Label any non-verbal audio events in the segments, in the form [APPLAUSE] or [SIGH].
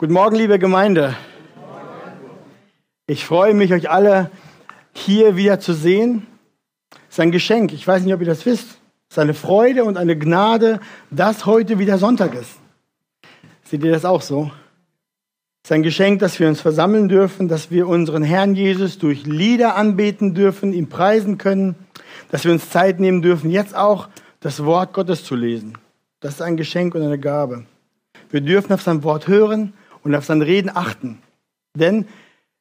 Guten Morgen, liebe Gemeinde. Ich freue mich, euch alle hier wieder zu sehen. Es ist ein Geschenk. Ich weiß nicht, ob ihr das wisst. Es ist eine Freude und eine Gnade, dass heute wieder Sonntag ist. Seht ihr das auch so? Es ist ein Geschenk, dass wir uns versammeln dürfen, dass wir unseren Herrn Jesus durch Lieder anbeten dürfen, ihn preisen können, dass wir uns Zeit nehmen dürfen, jetzt auch das Wort Gottes zu lesen. Das ist ein Geschenk und eine Gabe. Wir dürfen auf sein Wort hören und auf sein Reden achten. Denn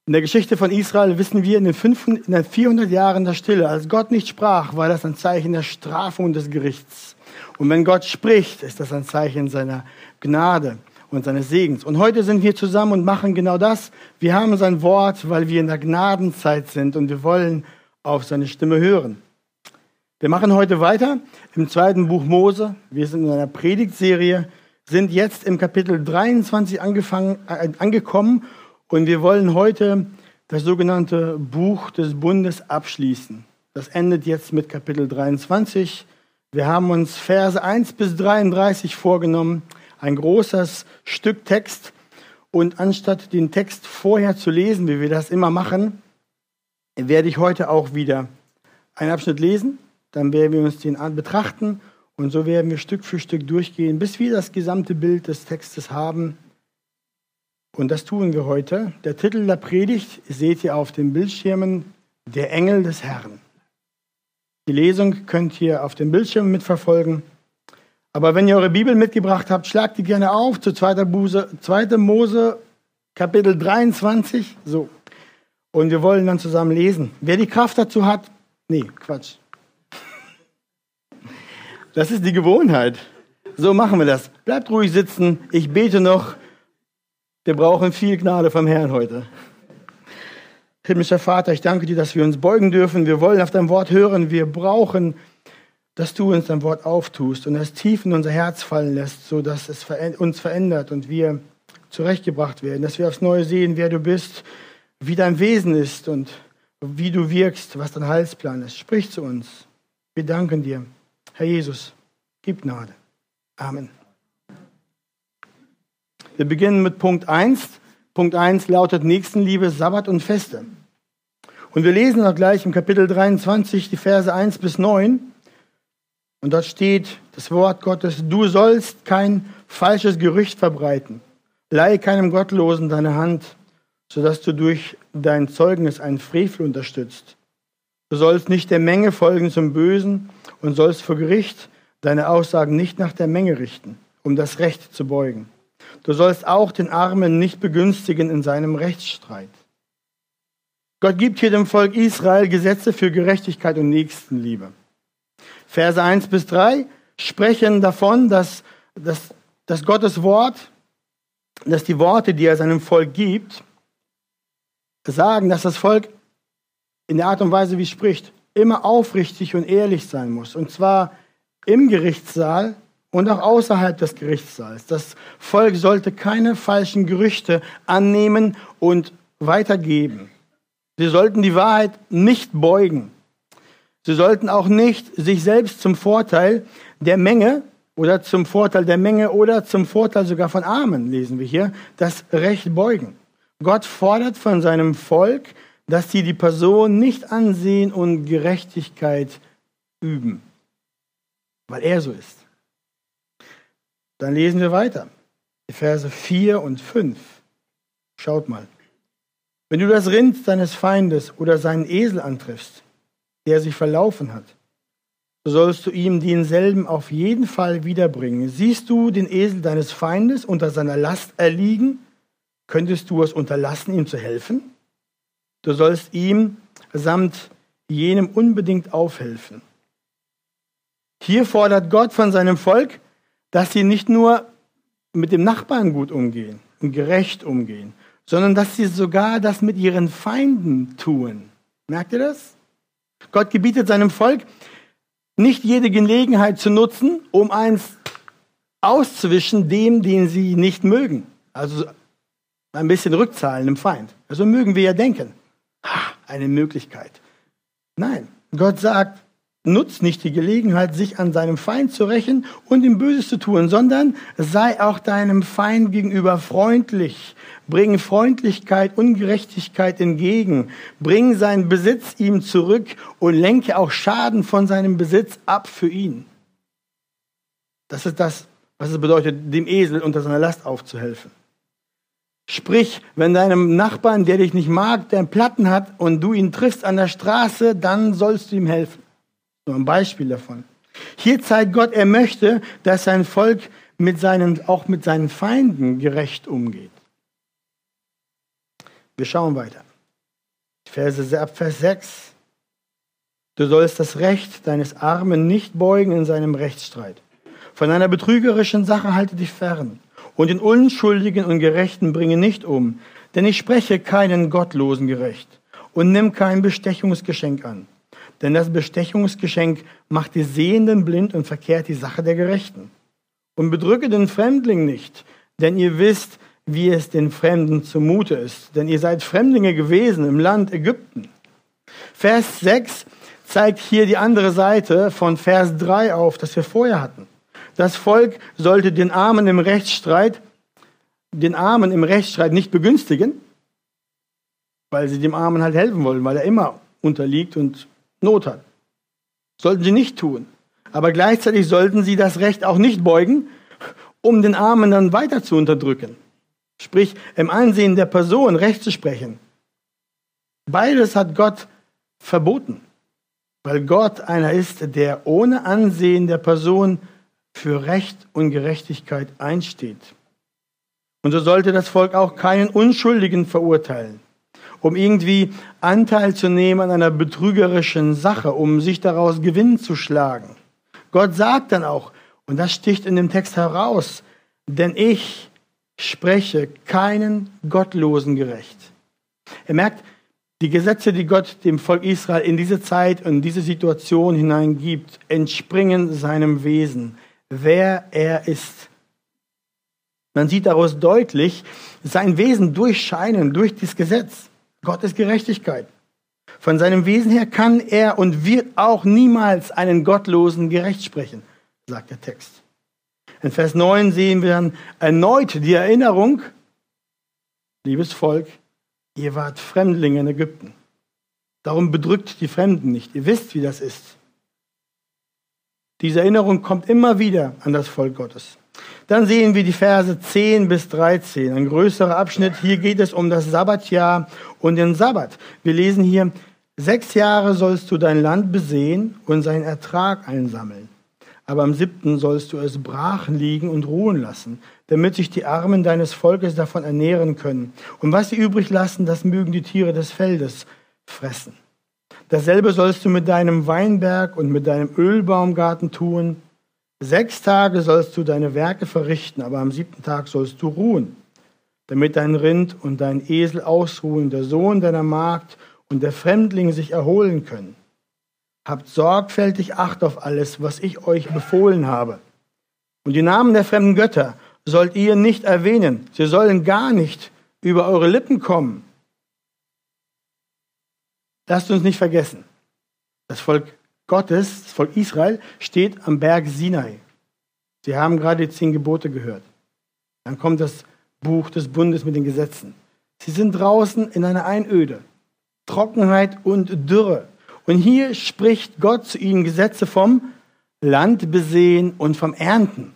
in der Geschichte von Israel wissen wir, in den, 500, in den 400 Jahren der Stille, als Gott nicht sprach, war das ein Zeichen der Strafung des Gerichts. Und wenn Gott spricht, ist das ein Zeichen seiner Gnade und seines Segens. Und heute sind wir zusammen und machen genau das. Wir haben sein Wort, weil wir in der Gnadenzeit sind und wir wollen auf seine Stimme hören. Wir machen heute weiter im zweiten Buch Mose. Wir sind in einer Predigtserie sind jetzt im Kapitel 23 angefangen, äh, angekommen und wir wollen heute das sogenannte Buch des Bundes abschließen. Das endet jetzt mit Kapitel 23. Wir haben uns Verse 1 bis 33 vorgenommen, ein großes Stück Text. Und anstatt den Text vorher zu lesen, wie wir das immer machen, werde ich heute auch wieder einen Abschnitt lesen. Dann werden wir uns den betrachten und so werden wir Stück für Stück durchgehen, bis wir das gesamte Bild des Textes haben. Und das tun wir heute. Der Titel der Predigt seht ihr auf den Bildschirmen, der Engel des Herrn. Die Lesung könnt ihr auf dem Bildschirm mitverfolgen. Aber wenn ihr eure Bibel mitgebracht habt, schlagt die gerne auf zu 2. Mose, 2. Mose Kapitel 23. So. Und wir wollen dann zusammen lesen. Wer die Kraft dazu hat, nee, Quatsch. Das ist die Gewohnheit. So machen wir das. Bleibt ruhig sitzen. Ich bete noch. Wir brauchen viel Gnade vom Herrn heute. Himmlischer Vater, ich danke dir, dass wir uns beugen dürfen. Wir wollen auf dein Wort hören. Wir brauchen, dass du uns dein Wort auftust und es tief in unser Herz fallen lässt, sodass es uns verändert und wir zurechtgebracht werden. Dass wir aufs Neue sehen, wer du bist, wie dein Wesen ist und wie du wirkst, was dein Heilsplan ist. Sprich zu uns. Wir danken dir. Herr Jesus, gib Gnade. Amen. Wir beginnen mit Punkt 1. Punkt 1 lautet Nächstenliebe, Sabbat und Feste. Und wir lesen auch gleich im Kapitel 23 die Verse 1 bis 9. Und dort steht das Wort Gottes, du sollst kein falsches Gerücht verbreiten. Leihe keinem Gottlosen deine Hand, sodass du durch dein Zeugnis einen Frevel unterstützt. Du sollst nicht der Menge folgen zum Bösen und sollst vor Gericht deine Aussagen nicht nach der Menge richten, um das Recht zu beugen. Du sollst auch den Armen nicht begünstigen in seinem Rechtsstreit. Gott gibt hier dem Volk Israel Gesetze für Gerechtigkeit und Nächstenliebe. Verse 1 bis 3 sprechen davon, dass, dass, dass Gottes Wort, dass die Worte, die er seinem Volk gibt, sagen, dass das Volk in der Art und Weise, wie es spricht, immer aufrichtig und ehrlich sein muss. Und zwar im Gerichtssaal und auch außerhalb des Gerichtssaals. Das Volk sollte keine falschen Gerüchte annehmen und weitergeben. Sie sollten die Wahrheit nicht beugen. Sie sollten auch nicht sich selbst zum Vorteil der Menge oder zum Vorteil der Menge oder zum Vorteil sogar von Armen, lesen wir hier, das Recht beugen. Gott fordert von seinem Volk, dass sie die Person nicht ansehen und Gerechtigkeit üben, weil er so ist. Dann lesen wir weiter. Die Verse 4 und 5. Schaut mal. Wenn du das Rind deines Feindes oder seinen Esel antriffst, der sich verlaufen hat, so sollst du ihm denselben auf jeden Fall wiederbringen. Siehst du den Esel deines Feindes unter seiner Last erliegen, könntest du es unterlassen, ihm zu helfen? Du sollst ihm samt jenem unbedingt aufhelfen. Hier fordert Gott von seinem Volk, dass sie nicht nur mit dem Nachbarn gut umgehen und gerecht umgehen, sondern dass sie sogar das mit ihren Feinden tun. Merkt ihr das? Gott gebietet seinem Volk, nicht jede Gelegenheit zu nutzen, um eins auszuwischen dem, den sie nicht mögen. Also ein bisschen rückzahlen dem Feind. Also mögen wir ja denken eine Möglichkeit. Nein, Gott sagt, nutzt nicht die Gelegenheit, sich an seinem Feind zu rächen und ihm Böses zu tun, sondern sei auch deinem Feind gegenüber freundlich. Bring Freundlichkeit und Gerechtigkeit entgegen. Bring seinen Besitz ihm zurück und lenke auch Schaden von seinem Besitz ab für ihn. Das ist das, was es bedeutet, dem Esel unter seiner Last aufzuhelfen. Sprich, wenn deinem Nachbarn, der dich nicht mag, der einen Platten hat und du ihn triffst an der Straße, dann sollst du ihm helfen. Nur ein Beispiel davon. Hier zeigt Gott, er möchte, dass sein Volk mit seinen, auch mit seinen Feinden gerecht umgeht. Wir schauen weiter. Verse ab Vers 6. Du sollst das Recht deines Armen nicht beugen in seinem Rechtsstreit. Von einer betrügerischen Sache halte dich fern. Und den Unschuldigen und Gerechten bringe nicht um. Denn ich spreche keinen Gottlosen gerecht. Und nimm kein Bestechungsgeschenk an. Denn das Bestechungsgeschenk macht die Sehenden blind und verkehrt die Sache der Gerechten. Und bedrücke den Fremdling nicht, denn ihr wisst, wie es den Fremden zumute ist. Denn ihr seid Fremdlinge gewesen im Land Ägypten. Vers 6 zeigt hier die andere Seite von Vers 3 auf, das wir vorher hatten. Das Volk sollte den Armen im Rechtsstreit, den Armen im Rechtsstreit nicht begünstigen, weil sie dem Armen halt helfen wollen, weil er immer unterliegt und Not hat. Sollten sie nicht tun. Aber gleichzeitig sollten sie das Recht auch nicht beugen, um den Armen dann weiter zu unterdrücken. Sprich, im Ansehen der Person Recht zu sprechen. Beides hat Gott verboten, weil Gott einer ist, der ohne Ansehen der Person für Recht und Gerechtigkeit einsteht. Und so sollte das Volk auch keinen Unschuldigen verurteilen um irgendwie Anteil zu nehmen an einer betrügerischen Sache, um sich daraus Gewinn zu schlagen. Gott sagt dann auch, und das sticht in dem Text heraus, denn ich spreche keinen Gottlosen gerecht. Er merkt, die Gesetze, die Gott dem Volk Israel in diese Zeit und diese Situation hineingibt, entspringen seinem Wesen, wer er ist. Man sieht daraus deutlich sein Wesen durchscheinen durch das Gesetz. Gott ist Gerechtigkeit. Von seinem Wesen her kann er und wird auch niemals einen Gottlosen gerecht sprechen, sagt der Text. In Vers 9 sehen wir dann erneut die Erinnerung, liebes Volk, ihr wart Fremdlinge in Ägypten. Darum bedrückt die Fremden nicht. Ihr wisst, wie das ist. Diese Erinnerung kommt immer wieder an das Volk Gottes. Dann sehen wir die Verse 10 bis 13, ein größerer Abschnitt. Hier geht es um das Sabbatjahr und den Sabbat. Wir lesen hier, sechs Jahre sollst du dein Land besehen und seinen Ertrag einsammeln. Aber am siebten sollst du es brach liegen und ruhen lassen, damit sich die Armen deines Volkes davon ernähren können. Und was sie übrig lassen, das mögen die Tiere des Feldes fressen. Dasselbe sollst du mit deinem Weinberg und mit deinem Ölbaumgarten tun, Sechs Tage sollst du deine Werke verrichten, aber am siebten Tag sollst du ruhen, damit dein Rind und dein Esel ausruhen, der Sohn deiner Magd und der Fremdling sich erholen können. Habt sorgfältig Acht auf alles, was ich euch befohlen habe. Und die Namen der fremden Götter sollt ihr nicht erwähnen. Sie sollen gar nicht über eure Lippen kommen. Lasst uns nicht vergessen, das Volk Gottes, das Volk Israel, steht am Berg Sinai. Sie haben gerade die zehn Gebote gehört. Dann kommt das Buch des Bundes mit den Gesetzen. Sie sind draußen in einer Einöde, Trockenheit und Dürre. Und hier spricht Gott zu ihnen Gesetze vom Land besehen und vom Ernten.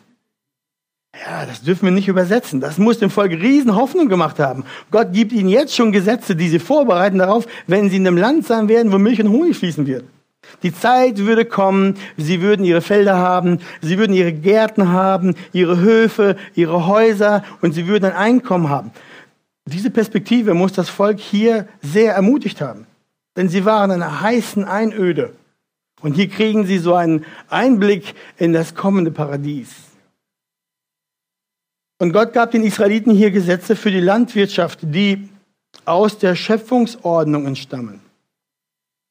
Ja, das dürfen wir nicht übersetzen. Das muss dem Volk riesen Hoffnung gemacht haben. Gott gibt ihnen jetzt schon Gesetze, die sie vorbereiten darauf, wenn sie in einem Land sein werden, wo Milch und Honig fließen wird. Die Zeit würde kommen, sie würden ihre Felder haben, sie würden ihre Gärten haben, ihre Höfe, ihre Häuser und sie würden ein Einkommen haben. Diese Perspektive muss das Volk hier sehr ermutigt haben, denn sie waren in einer heißen Einöde. Und hier kriegen sie so einen Einblick in das kommende Paradies. Und Gott gab den Israeliten hier Gesetze für die Landwirtschaft, die aus der Schöpfungsordnung entstammen.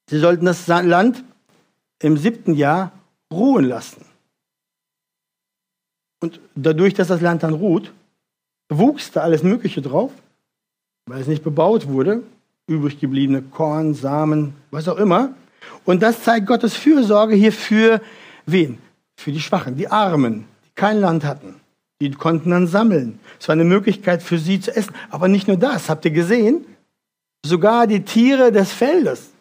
Sie sollten das Land im siebten Jahr ruhen lassen. Und dadurch, dass das Land dann ruht, wuchs da alles Mögliche drauf, weil es nicht bebaut wurde, übrig gebliebene Korn, Samen, was auch immer. Und das zeigt Gottes Fürsorge hier für wen? Für die Schwachen, die Armen, die kein Land hatten. Die konnten dann sammeln. Es war eine Möglichkeit für sie zu essen. Aber nicht nur das, habt ihr gesehen? Sogar die Tiere des Feldes,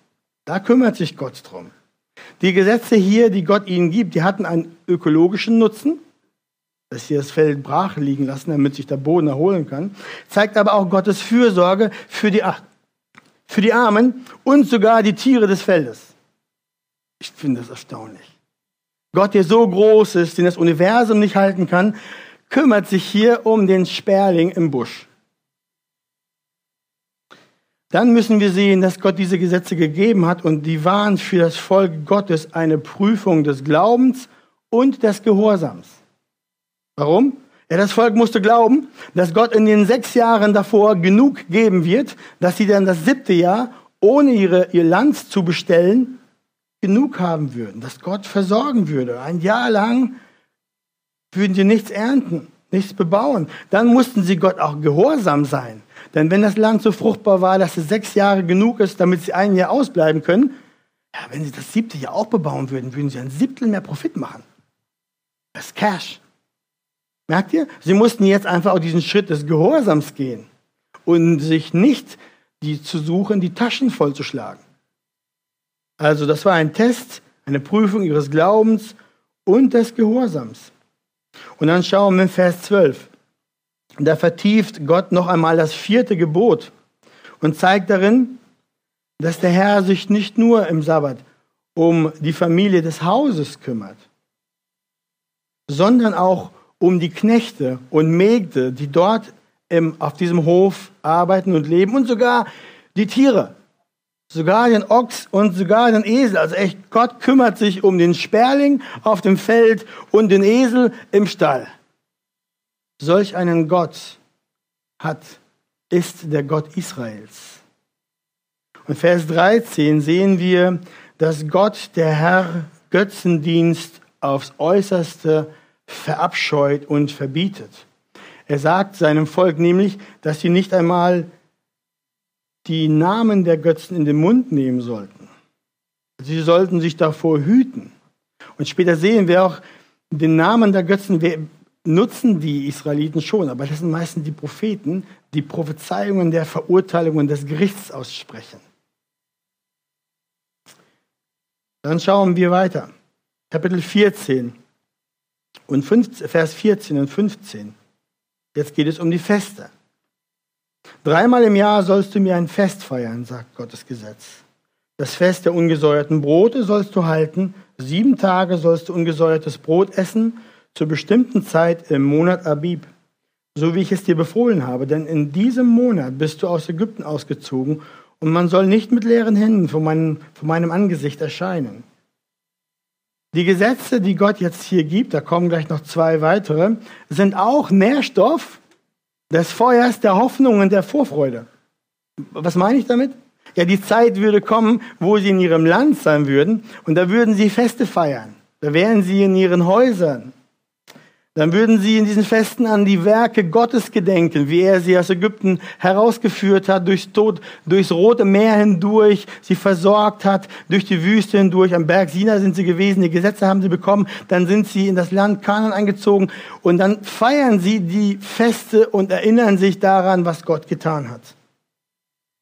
da kümmert sich Gott drum. Die Gesetze hier, die Gott ihnen gibt, die hatten einen ökologischen Nutzen, dass sie das Feld brach liegen lassen, damit sich der Boden erholen kann, zeigt aber auch Gottes Fürsorge für die, für die Armen und sogar die Tiere des Feldes. Ich finde das erstaunlich. Gott, der so groß ist, den das Universum nicht halten kann, kümmert sich hier um den Sperling im Busch. Dann müssen wir sehen, dass Gott diese Gesetze gegeben hat und die waren für das Volk Gottes eine Prüfung des Glaubens und des Gehorsams. Warum? Ja, das Volk musste glauben, dass Gott in den sechs Jahren davor genug geben wird, dass sie dann das siebte Jahr, ohne ihre, ihr Land zu bestellen, genug haben würden, dass Gott versorgen würde. Ein Jahr lang würden sie nichts ernten, nichts bebauen. Dann mussten sie Gott auch gehorsam sein. Denn wenn das Land so fruchtbar war, dass es sechs Jahre genug ist, damit sie ein Jahr ausbleiben können, ja, wenn sie das siebte Jahr auch bebauen würden, würden sie ein Siebtel mehr Profit machen. Das ist Cash. Merkt ihr? Sie mussten jetzt einfach auch diesen Schritt des Gehorsams gehen und sich nicht die zu suchen, die Taschen vollzuschlagen. Also das war ein Test, eine Prüfung ihres Glaubens und des Gehorsams. Und dann schauen wir in Vers 12. Da vertieft Gott noch einmal das vierte Gebot und zeigt darin, dass der Herr sich nicht nur im Sabbat um die Familie des Hauses kümmert, sondern auch um die Knechte und Mägde, die dort im, auf diesem Hof arbeiten und leben und sogar die Tiere, sogar den Ochs und sogar den Esel. Also echt, Gott kümmert sich um den Sperling auf dem Feld und den Esel im Stall solch einen Gott hat, ist der Gott Israels. Und Vers 13 sehen wir, dass Gott, der Herr, Götzendienst aufs äußerste verabscheut und verbietet. Er sagt seinem Volk nämlich, dass sie nicht einmal die Namen der Götzen in den Mund nehmen sollten. Sie sollten sich davor hüten. Und später sehen wir auch den Namen der Götzen, nutzen die Israeliten schon, aber das sind meistens die Propheten, die Prophezeiungen der Verurteilungen des Gerichts aussprechen. Dann schauen wir weiter. Kapitel 14 und 15, Vers 14 und 15. Jetzt geht es um die Feste. Dreimal im Jahr sollst du mir ein Fest feiern, sagt Gottes Gesetz. Das Fest der ungesäuerten Brote sollst du halten. Sieben Tage sollst du ungesäuertes Brot essen zur bestimmten Zeit im Monat Abib, so wie ich es dir befohlen habe, denn in diesem Monat bist du aus Ägypten ausgezogen und man soll nicht mit leeren Händen vor meinem, vor meinem Angesicht erscheinen. Die Gesetze, die Gott jetzt hier gibt, da kommen gleich noch zwei weitere, sind auch Nährstoff des Feuers der Hoffnung und der Vorfreude. Was meine ich damit? Ja, die Zeit würde kommen, wo sie in ihrem Land sein würden und da würden sie Feste feiern. Da wären sie in ihren Häusern. Dann würden sie in diesen Festen an die Werke Gottes gedenken, wie er sie aus Ägypten herausgeführt hat, durchs, Tod, durchs Rote Meer hindurch, sie versorgt hat, durch die Wüste hindurch. Am Berg Sina sind sie gewesen, die Gesetze haben sie bekommen, dann sind sie in das Land Kanan eingezogen und dann feiern sie die Feste und erinnern sich daran, was Gott getan hat.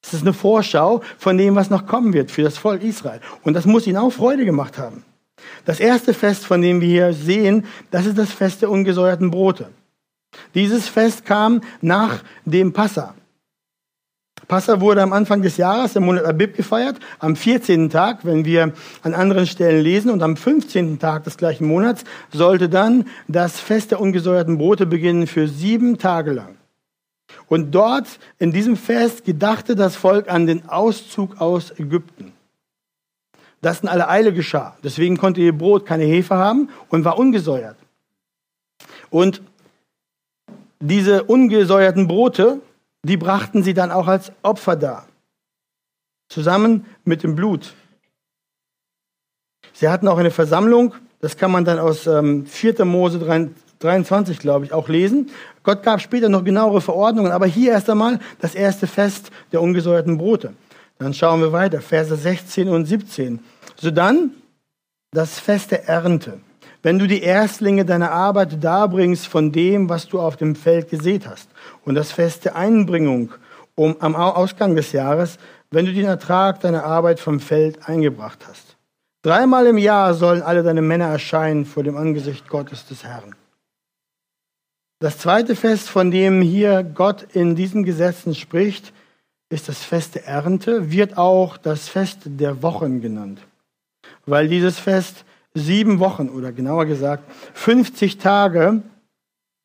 Es ist eine Vorschau von dem, was noch kommen wird für das Volk Israel. Und das muss ihnen auch Freude gemacht haben. Das erste Fest, von dem wir hier sehen, das ist das Fest der ungesäuerten Brote. Dieses Fest kam nach dem Passa. Passa wurde am Anfang des Jahres im Monat Abib gefeiert, am 14. Tag, wenn wir an anderen Stellen lesen, und am 15. Tag des gleichen Monats sollte dann das Fest der ungesäuerten Brote beginnen für sieben Tage lang. Und dort, in diesem Fest, gedachte das Volk an den Auszug aus Ägypten das in aller Eile geschah. Deswegen konnte ihr Brot keine Hefe haben und war ungesäuert. Und diese ungesäuerten Brote, die brachten sie dann auch als Opfer dar, zusammen mit dem Blut. Sie hatten auch eine Versammlung, das kann man dann aus ähm, 4. Mose 23, glaube ich, auch lesen. Gott gab später noch genauere Verordnungen, aber hier erst einmal das erste Fest der ungesäuerten Brote. Dann schauen wir weiter, Verse 16 und 17. So dann das Fest der Ernte. Wenn du die Erstlinge deiner Arbeit darbringst von dem, was du auf dem Feld gesät hast. Und das Fest der Einbringung um, am Ausgang des Jahres, wenn du den Ertrag deiner Arbeit vom Feld eingebracht hast. Dreimal im Jahr sollen alle deine Männer erscheinen vor dem Angesicht Gottes des Herrn. Das zweite Fest, von dem hier Gott in diesen Gesetzen spricht, ist das Fest der Ernte, wird auch das Fest der Wochen genannt, weil dieses Fest sieben Wochen oder genauer gesagt 50 Tage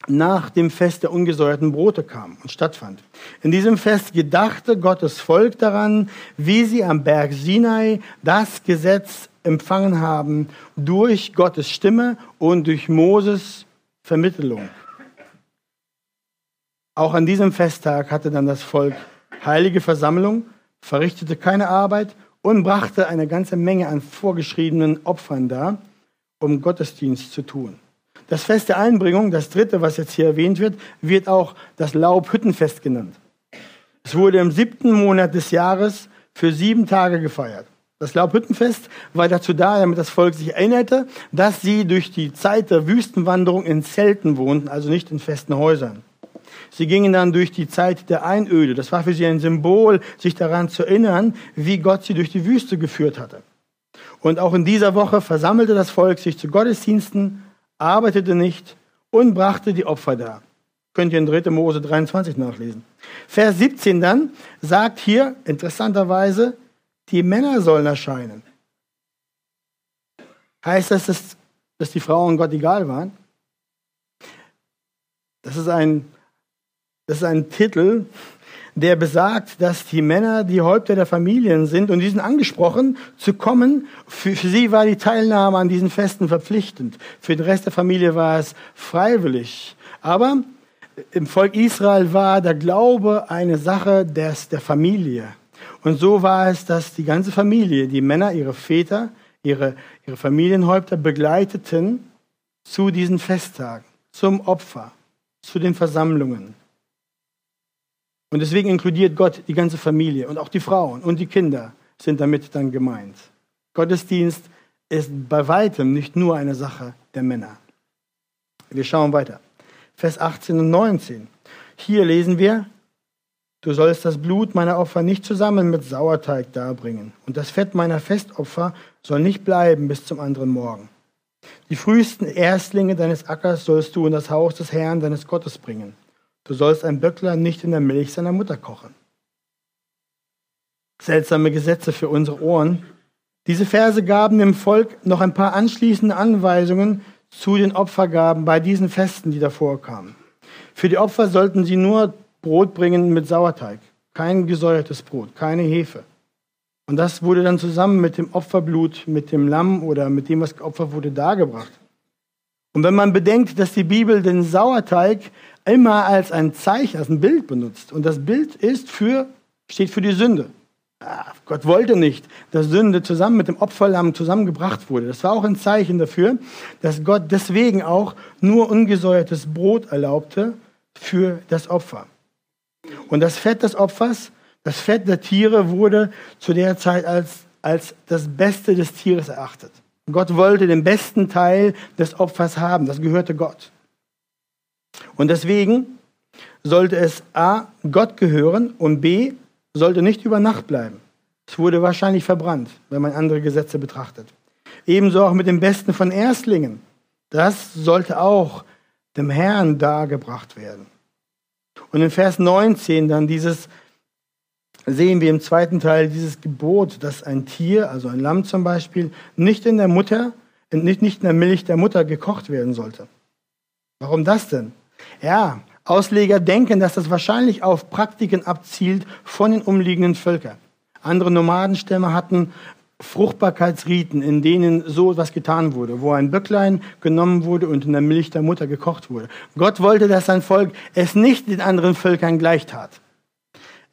nach dem Fest der ungesäuerten Brote kam und stattfand. In diesem Fest gedachte Gottes Volk daran, wie sie am Berg Sinai das Gesetz empfangen haben durch Gottes Stimme und durch Moses Vermittlung. Auch an diesem Festtag hatte dann das Volk heilige Versammlung, verrichtete keine Arbeit und brachte eine ganze Menge an vorgeschriebenen Opfern dar, um Gottesdienst zu tun. Das Fest der Einbringung, das dritte, was jetzt hier erwähnt wird, wird auch das Laubhüttenfest genannt. Es wurde im siebten Monat des Jahres für sieben Tage gefeiert. Das Laubhüttenfest war dazu da, damit das Volk sich erinnerte, dass sie durch die Zeit der Wüstenwanderung in Zelten wohnten, also nicht in festen Häusern. Sie gingen dann durch die Zeit der Einöde. Das war für sie ein Symbol, sich daran zu erinnern, wie Gott sie durch die Wüste geführt hatte. Und auch in dieser Woche versammelte das Volk sich zu Gottesdiensten, arbeitete nicht und brachte die Opfer dar. Könnt ihr in 3. Mose 23 nachlesen. Vers 17 dann sagt hier interessanterweise, die Männer sollen erscheinen. Heißt das, dass, die Frauen Gott egal waren? Das ist ein das ist ein Titel, der besagt, dass die Männer die Häupter der Familien sind und die sind angesprochen zu kommen. Für, für, sie war die Teilnahme an diesen Festen verpflichtend. Für den Rest der Familie war es freiwillig. Aber im Volk Israel war der Glaube eine Sache des, der Familie. Und so war es, dass die ganze Familie, die Männer, ihre Väter, ihre, ihre Familienhäupter begleiteten zu diesen Festtagen, zum Opfer, zu den Versammlungen. Und deswegen inkludiert Gott die ganze Familie und auch die Frauen und die Kinder sind damit dann gemeint. Gottesdienst ist bei weitem nicht nur eine Sache der Männer. Wir schauen weiter. Vers 18 und 19. Hier lesen wir, du sollst das Blut meiner Opfer nicht zusammen mit Sauerteig darbringen und das Fett meiner Festopfer soll nicht bleiben bis zum anderen Morgen. Die frühesten Erstlinge deines Ackers sollst du in das Haus des Herrn deines Gottes bringen. Du sollst ein Böckler nicht in der Milch seiner Mutter kochen. Seltsame Gesetze für unsere Ohren. Diese Verse gaben dem Volk noch ein paar anschließende Anweisungen zu den Opfergaben bei diesen Festen, die davor kamen. Für die Opfer sollten sie nur Brot bringen mit Sauerteig, kein gesäuertes Brot, keine Hefe. Und das wurde dann zusammen mit dem Opferblut, mit dem Lamm oder mit dem, was geopfert wurde, dargebracht. Und wenn man bedenkt, dass die Bibel den Sauerteig immer als ein Zeichen, als ein Bild benutzt. Und das Bild ist für, steht für die Sünde. Ah, Gott wollte nicht, dass Sünde zusammen mit dem Opferlamm zusammengebracht wurde. Das war auch ein Zeichen dafür, dass Gott deswegen auch nur ungesäuertes Brot erlaubte für das Opfer. Und das Fett des Opfers, das Fett der Tiere wurde zu der Zeit als, als das Beste des Tieres erachtet. Gott wollte den besten Teil des Opfers haben. Das gehörte Gott. Und deswegen sollte es A, Gott gehören und B, sollte nicht über Nacht bleiben. Es wurde wahrscheinlich verbrannt, wenn man andere Gesetze betrachtet. Ebenso auch mit dem Besten von Erstlingen. Das sollte auch dem Herrn dargebracht werden. Und in Vers 19 dann dieses, sehen wir im zweiten Teil dieses Gebot, dass ein Tier, also ein Lamm zum Beispiel, nicht in der Mutter, nicht, nicht in der Milch der Mutter gekocht werden sollte. Warum das denn? Ja, Ausleger denken, dass das wahrscheinlich auf Praktiken abzielt von den umliegenden Völkern. Andere Nomadenstämme hatten Fruchtbarkeitsriten, in denen so etwas getan wurde, wo ein Böcklein genommen wurde und in der Milch der Mutter gekocht wurde. Gott wollte, dass sein Volk es nicht den anderen Völkern gleich tat.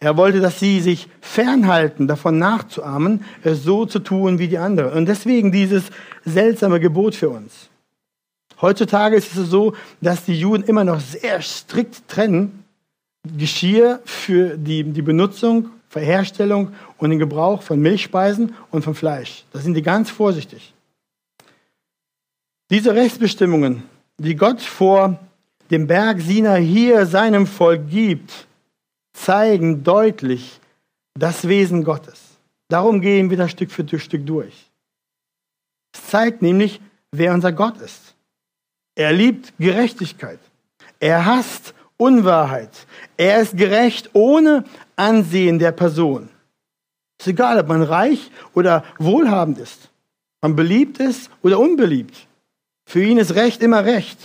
Er wollte, dass sie sich fernhalten, davon nachzuahmen, es so zu tun wie die anderen. Und deswegen dieses seltsame Gebot für uns. Heutzutage ist es so, dass die Juden immer noch sehr strikt trennen Geschirr für die, die Benutzung Verherstellung und den Gebrauch von Milchspeisen und von Fleisch. Da sind die ganz vorsichtig. Diese Rechtsbestimmungen, die Gott vor dem Berg Sinai hier seinem Volk gibt, zeigen deutlich das Wesen Gottes. Darum gehen wir das Stück für Stück durch. Es zeigt nämlich, wer unser Gott ist. Er liebt Gerechtigkeit. Er hasst Unwahrheit. Er ist gerecht ohne Ansehen der Person. Es ist egal, ob man reich oder wohlhabend ist, man beliebt ist oder unbeliebt. Für ihn ist Recht immer Recht.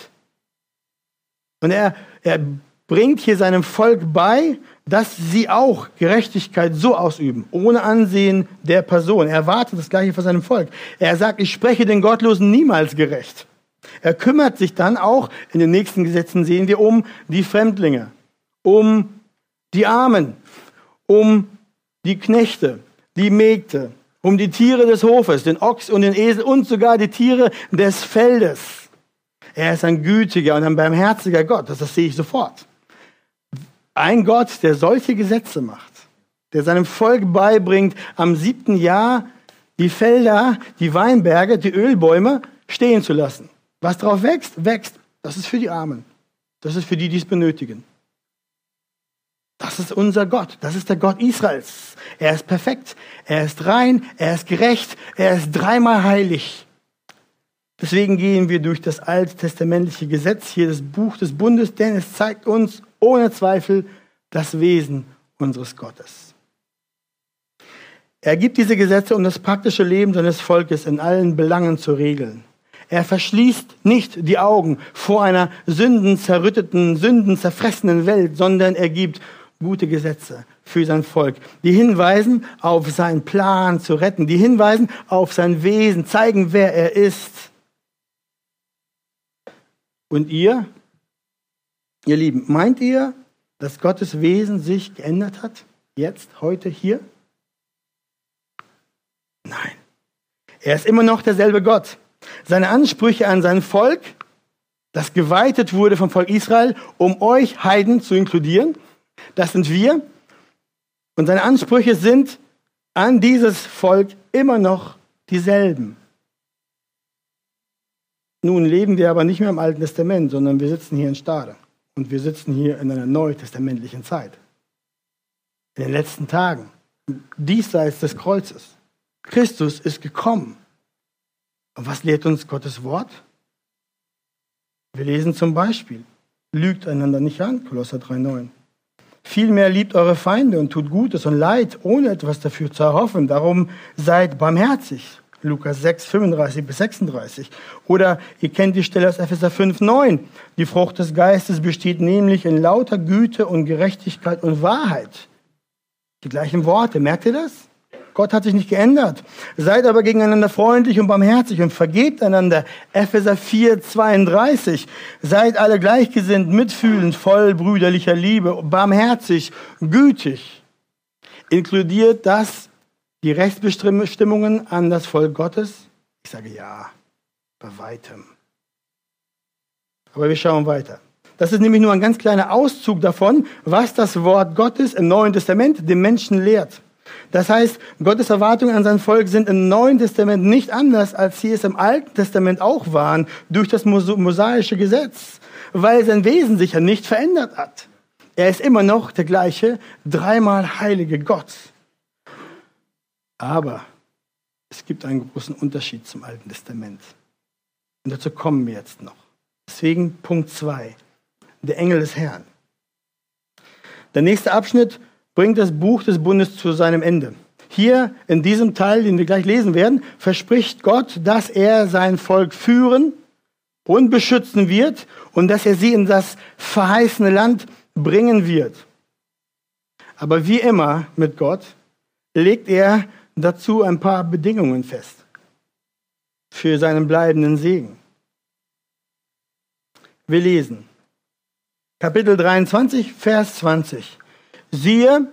Und er, er bringt hier seinem Volk bei, dass sie auch Gerechtigkeit so ausüben, ohne Ansehen der Person. Er erwartet das Gleiche von seinem Volk. Er sagt, ich spreche den Gottlosen niemals gerecht. Er kümmert sich dann auch, in den nächsten Gesetzen sehen wir, um die Fremdlinge, um die Armen, um die Knechte, die Mägde, um die Tiere des Hofes, den Ochs und den Esel und sogar die Tiere des Feldes. Er ist ein gütiger und ein barmherziger Gott, das, das sehe ich sofort. Ein Gott, der solche Gesetze macht, der seinem Volk beibringt, am siebten Jahr die Felder, die Weinberge, die Ölbäume stehen zu lassen. Was drauf wächst, wächst. Das ist für die Armen. Das ist für die, die es benötigen. Das ist unser Gott. Das ist der Gott Israels. Er ist perfekt. Er ist rein. Er ist gerecht. Er ist dreimal heilig. Deswegen gehen wir durch das alttestamentliche Gesetz, hier das Buch des Bundes, denn es zeigt uns ohne Zweifel das Wesen unseres Gottes. Er gibt diese Gesetze, um das praktische Leben seines Volkes in allen Belangen zu regeln. Er verschließt nicht die Augen vor einer sündenzerrütteten, sündenzerfressenen Welt, sondern er gibt gute Gesetze für sein Volk, die hinweisen auf seinen Plan zu retten, die hinweisen auf sein Wesen, zeigen, wer er ist. Und ihr, ihr Lieben, meint ihr, dass Gottes Wesen sich geändert hat? Jetzt, heute, hier? Nein. Er ist immer noch derselbe Gott. Seine Ansprüche an sein Volk, das geweitet wurde vom Volk Israel, um euch Heiden zu inkludieren, das sind wir. Und seine Ansprüche sind an dieses Volk immer noch dieselben. Nun leben wir aber nicht mehr im Alten Testament, sondern wir sitzen hier in Stade. Und wir sitzen hier in einer neutestamentlichen Zeit. In den letzten Tagen. Diesseits des Kreuzes. Christus ist gekommen. Und was lehrt uns Gottes Wort? Wir lesen zum Beispiel, lügt einander nicht an, Kolosser 3,9. Vielmehr liebt eure Feinde und tut Gutes und Leid, ohne etwas dafür zu erhoffen. Darum seid barmherzig. Lukas 6, 35 bis 36. Oder ihr kennt die Stelle aus Epheser 5, 9. Die Frucht des Geistes besteht nämlich in lauter Güte und Gerechtigkeit und Wahrheit. Die gleichen Worte, merkt ihr das? Gott hat sich nicht geändert. Seid aber gegeneinander freundlich und barmherzig und vergebt einander. Epheser 4, 32. Seid alle gleichgesinnt, mitfühlend, voll brüderlicher Liebe, barmherzig, gütig. Inkludiert das die Rechtsbestimmungen an das Volk Gottes? Ich sage ja, bei weitem. Aber wir schauen weiter. Das ist nämlich nur ein ganz kleiner Auszug davon, was das Wort Gottes im Neuen Testament dem Menschen lehrt. Das heißt, Gottes Erwartungen an sein Volk sind im Neuen Testament nicht anders, als sie es im Alten Testament auch waren, durch das mosaische Gesetz, weil sein Wesen sich ja nicht verändert hat. Er ist immer noch der gleiche, dreimal heilige Gott. Aber es gibt einen großen Unterschied zum Alten Testament. Und dazu kommen wir jetzt noch. Deswegen Punkt 2, der Engel des Herrn. Der nächste Abschnitt bringt das Buch des Bundes zu seinem Ende. Hier in diesem Teil, den wir gleich lesen werden, verspricht Gott, dass er sein Volk führen und beschützen wird und dass er sie in das verheißene Land bringen wird. Aber wie immer mit Gott legt er dazu ein paar Bedingungen fest für seinen bleibenden Segen. Wir lesen Kapitel 23, Vers 20 siehe,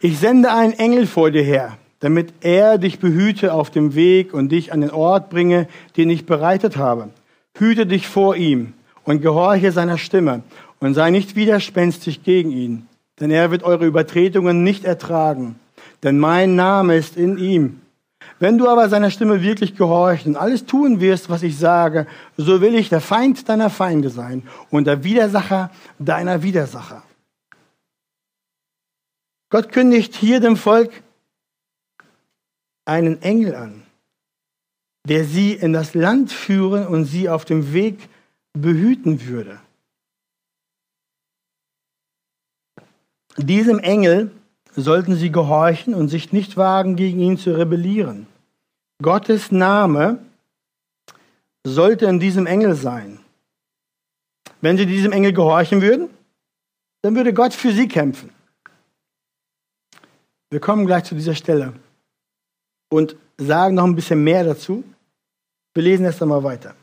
ich sende einen Engel vor dir her, damit er dich behüte auf dem Weg und dich an den Ort bringe, den ich bereitet habe. Hüte dich vor ihm und gehorche seiner Stimme und sei nicht widerspenstig gegen ihn, denn er wird eure Übertretungen nicht ertragen. denn mein Name ist in ihm. Wenn du aber seiner Stimme wirklich gehorcht und alles tun wirst, was ich sage, so will ich der Feind deiner Feinde sein und der Widersacher deiner Widersacher. Gott kündigt hier dem Volk einen Engel an, der sie in das Land führen und sie auf dem Weg behüten würde. Diesem Engel sollten sie gehorchen und sich nicht wagen, gegen ihn zu rebellieren. Gottes Name sollte in diesem Engel sein. Wenn sie diesem Engel gehorchen würden, dann würde Gott für sie kämpfen. Wir kommen gleich zu dieser Stelle und sagen noch ein bisschen mehr dazu. Wir lesen erst einmal weiter.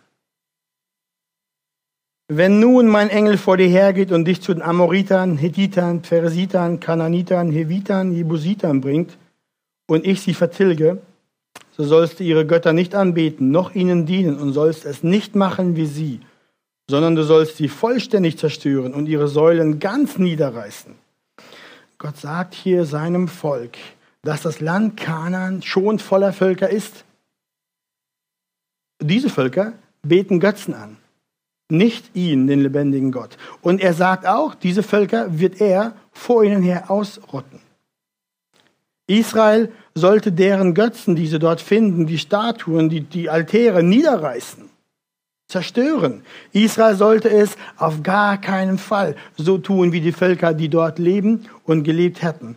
Wenn nun mein Engel vor dir hergeht und dich zu den Amoritern, Hethitern, Pheresitern, Kananitern, Hevitern, Jebusitern bringt und ich sie vertilge, so sollst du ihre Götter nicht anbeten, noch ihnen dienen und sollst es nicht machen wie sie, sondern du sollst sie vollständig zerstören und ihre Säulen ganz niederreißen. Gott sagt hier seinem Volk, dass das Land Kanaan schon voller Völker ist. Diese Völker beten Götzen an nicht ihn, den lebendigen Gott. Und er sagt auch, diese Völker wird er vor ihnen her ausrotten. Israel sollte deren Götzen, die sie dort finden, die Statuen, die, die Altäre niederreißen, zerstören. Israel sollte es auf gar keinen Fall so tun wie die Völker, die dort leben und gelebt hätten.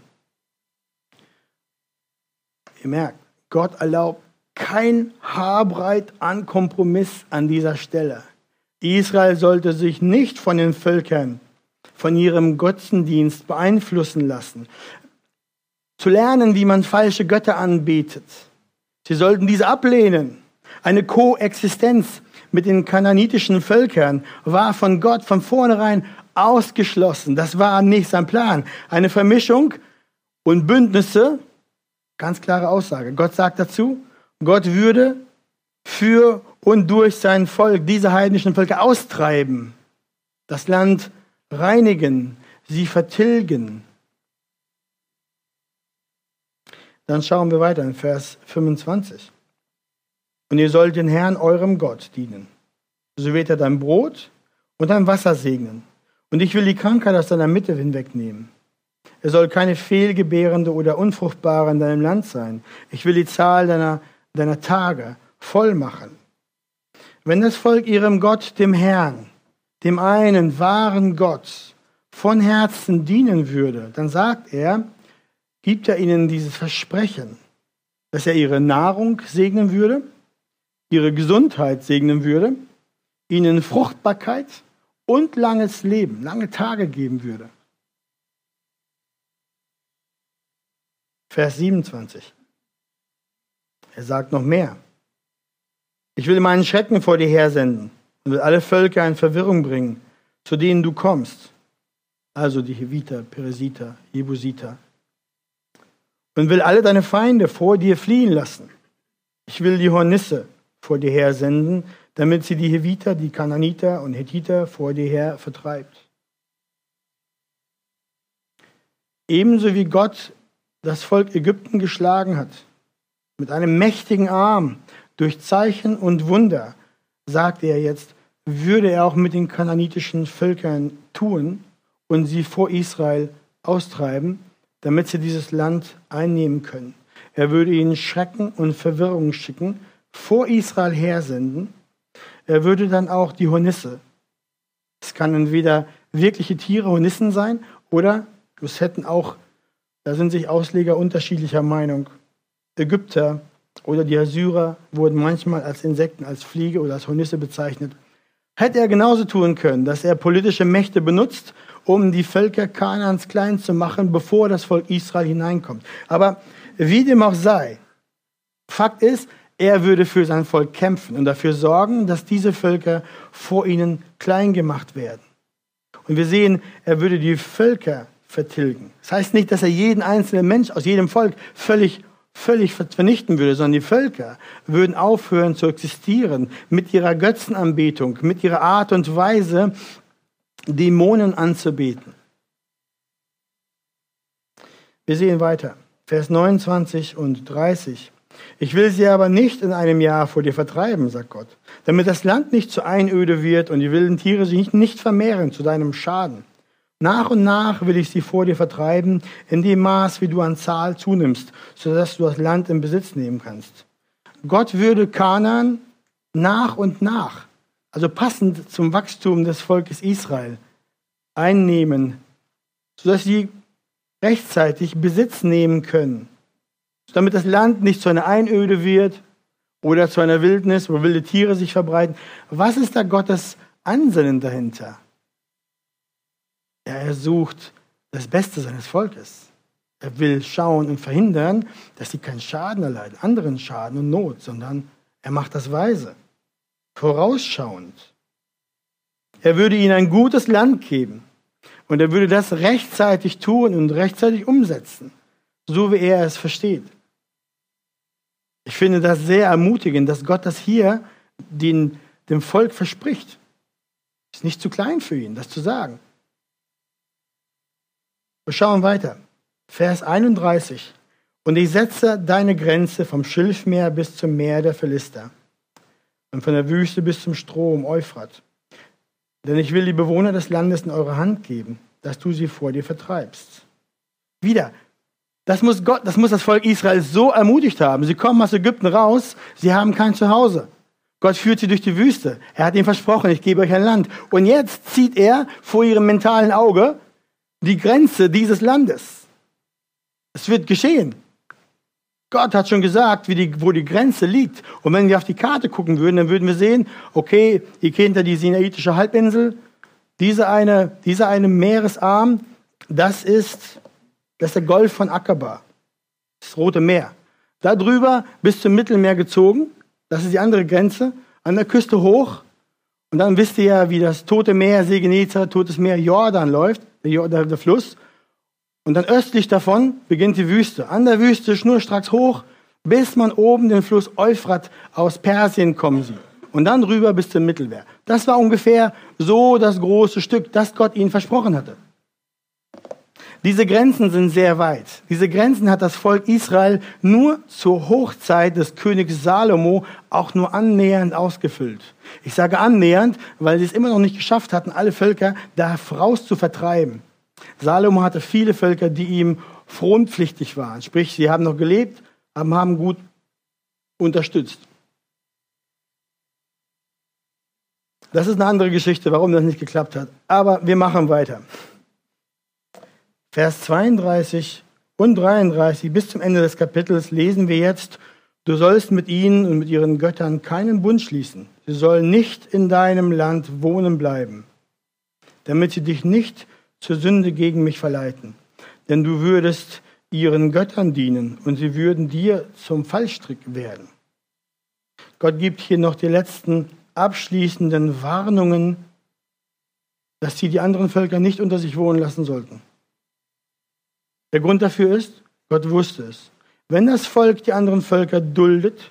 Ihr merkt, Gott erlaubt kein Haarbreit an Kompromiss an dieser Stelle. Israel sollte sich nicht von den Völkern, von ihrem Götzendienst beeinflussen lassen. Zu lernen, wie man falsche Götter anbetet. Sie sollten diese ablehnen. Eine Koexistenz mit den kananitischen Völkern war von Gott von vornherein ausgeschlossen. Das war nicht sein Plan. Eine Vermischung und Bündnisse, ganz klare Aussage. Gott sagt dazu, Gott würde für und durch sein Volk diese heidnischen Völker austreiben, das Land reinigen, sie vertilgen. Dann schauen wir weiter in Vers 25. Und ihr sollt den Herrn eurem Gott dienen. So wird er dein Brot und dein Wasser segnen. Und ich will die Krankheit aus deiner Mitte hinwegnehmen. Er soll keine fehlgebärende oder unfruchtbare in deinem Land sein. Ich will die Zahl deiner, deiner Tage voll machen. Wenn das Volk ihrem Gott, dem Herrn, dem einen wahren Gott, von Herzen dienen würde, dann sagt er, gibt er ihnen dieses Versprechen, dass er ihre Nahrung segnen würde, ihre Gesundheit segnen würde, ihnen Fruchtbarkeit und langes Leben, lange Tage geben würde. Vers 27. Er sagt noch mehr. Ich will meinen Schrecken vor dir hersenden und will alle Völker in Verwirrung bringen, zu denen du kommst. Also die Heviter, Peresiter, Jebusiter. Und will alle deine Feinde vor dir fliehen lassen. Ich will die Hornisse vor dir hersenden, damit sie die Heviter, die Kananiter und Hethiter vor dir her vertreibt. Ebenso wie Gott das Volk Ägypten geschlagen hat, mit einem mächtigen Arm, durch Zeichen und Wunder, sagt er jetzt, würde er auch mit den kananitischen Völkern tun und sie vor Israel austreiben, damit sie dieses Land einnehmen können. Er würde ihnen Schrecken und Verwirrung schicken, vor Israel hersenden. Er würde dann auch die Hornisse, es kann entweder wirkliche Tiere, Hornissen sein, oder es hätten auch, da sind sich Ausleger unterschiedlicher Meinung, Ägypter, oder die Assyrer wurden manchmal als Insekten, als Fliege oder als Hornisse bezeichnet. Hätte er genauso tun können, dass er politische Mächte benutzt, um die Völker Kanaans klein zu machen, bevor das Volk Israel hineinkommt. Aber wie dem auch sei, Fakt ist, er würde für sein Volk kämpfen und dafür sorgen, dass diese Völker vor ihnen klein gemacht werden. Und wir sehen, er würde die Völker vertilgen. Das heißt nicht, dass er jeden einzelnen Mensch aus jedem Volk völlig völlig vernichten würde, sondern die Völker würden aufhören zu existieren mit ihrer Götzenanbetung, mit ihrer Art und Weise, Dämonen anzubeten. Wir sehen weiter. Vers 29 und 30. Ich will sie aber nicht in einem Jahr vor dir vertreiben, sagt Gott, damit das Land nicht zu Einöde wird und die wilden Tiere sich nicht vermehren zu deinem Schaden. Nach und nach will ich sie vor dir vertreiben, in dem Maß, wie du an Zahl zunimmst, sodass du das Land in Besitz nehmen kannst. Gott würde Kanan nach und nach, also passend zum Wachstum des Volkes Israel, einnehmen, sodass sie rechtzeitig Besitz nehmen können damit das Land nicht zu einer Einöde wird oder zu einer Wildnis, wo wilde Tiere sich verbreiten. Was ist da Gottes Ansinnen dahinter? Er sucht das Beste seines Volkes. Er will schauen und verhindern, dass sie keinen Schaden erleiden, anderen Schaden und Not, sondern er macht das weise, vorausschauend. Er würde ihnen ein gutes Land geben und er würde das rechtzeitig tun und rechtzeitig umsetzen, so wie er es versteht. Ich finde das sehr ermutigend, dass Gott das hier den, dem Volk verspricht. Ist nicht zu klein für ihn, das zu sagen. Wir schauen weiter. Vers 31. Und ich setze deine Grenze vom Schilfmeer bis zum Meer der Philister und von der Wüste bis zum Strom Euphrat. Denn ich will die Bewohner des Landes in eure Hand geben, dass du sie vor dir vertreibst. Wieder, das muss Gott, das muss das Volk Israel so ermutigt haben. Sie kommen aus Ägypten raus, sie haben kein Zuhause. Gott führt sie durch die Wüste. Er hat ihnen versprochen, ich gebe euch ein Land. Und jetzt zieht er vor ihrem mentalen Auge die Grenze dieses Landes. Es wird geschehen. Gott hat schon gesagt, die, wo die Grenze liegt. Und wenn wir auf die Karte gucken würden, dann würden wir sehen, okay, ihr kennt ja die Sinaitische Halbinsel. Diese eine, dieser eine Meeresarm, das ist das ist der Golf von Aqaba, das Rote Meer. Da drüber bis zum Mittelmeer gezogen, das ist die andere Grenze, an der Küste hoch. Und dann wisst ihr ja, wie das Tote Meer, See Genezareth, Totes Meer, Jordan läuft, der, der, der Fluss. Und dann östlich davon beginnt die Wüste. An der Wüste schnurstracks hoch, bis man oben den Fluss Euphrat aus Persien kommen sieht. Und dann rüber bis zum Mittelmeer. Das war ungefähr so das große Stück, das Gott ihnen versprochen hatte. Diese Grenzen sind sehr weit. Diese Grenzen hat das Volk Israel nur zur Hochzeit des Königs Salomo auch nur annähernd ausgefüllt. Ich sage annähernd, weil sie es immer noch nicht geschafft hatten, alle Völker da raus zu vertreiben. Salomo hatte viele Völker, die ihm fronpflichtig waren. Sprich, sie haben noch gelebt, aber haben gut unterstützt. Das ist eine andere Geschichte, warum das nicht geklappt hat. Aber wir machen weiter. Vers 32 und 33 bis zum Ende des Kapitels lesen wir jetzt, du sollst mit ihnen und mit ihren Göttern keinen Bund schließen. Sie sollen nicht in deinem Land wohnen bleiben, damit sie dich nicht zur Sünde gegen mich verleiten. Denn du würdest ihren Göttern dienen und sie würden dir zum Fallstrick werden. Gott gibt hier noch die letzten abschließenden Warnungen, dass sie die anderen Völker nicht unter sich wohnen lassen sollten. Der Grund dafür ist, Gott wusste es. Wenn das Volk die anderen Völker duldet,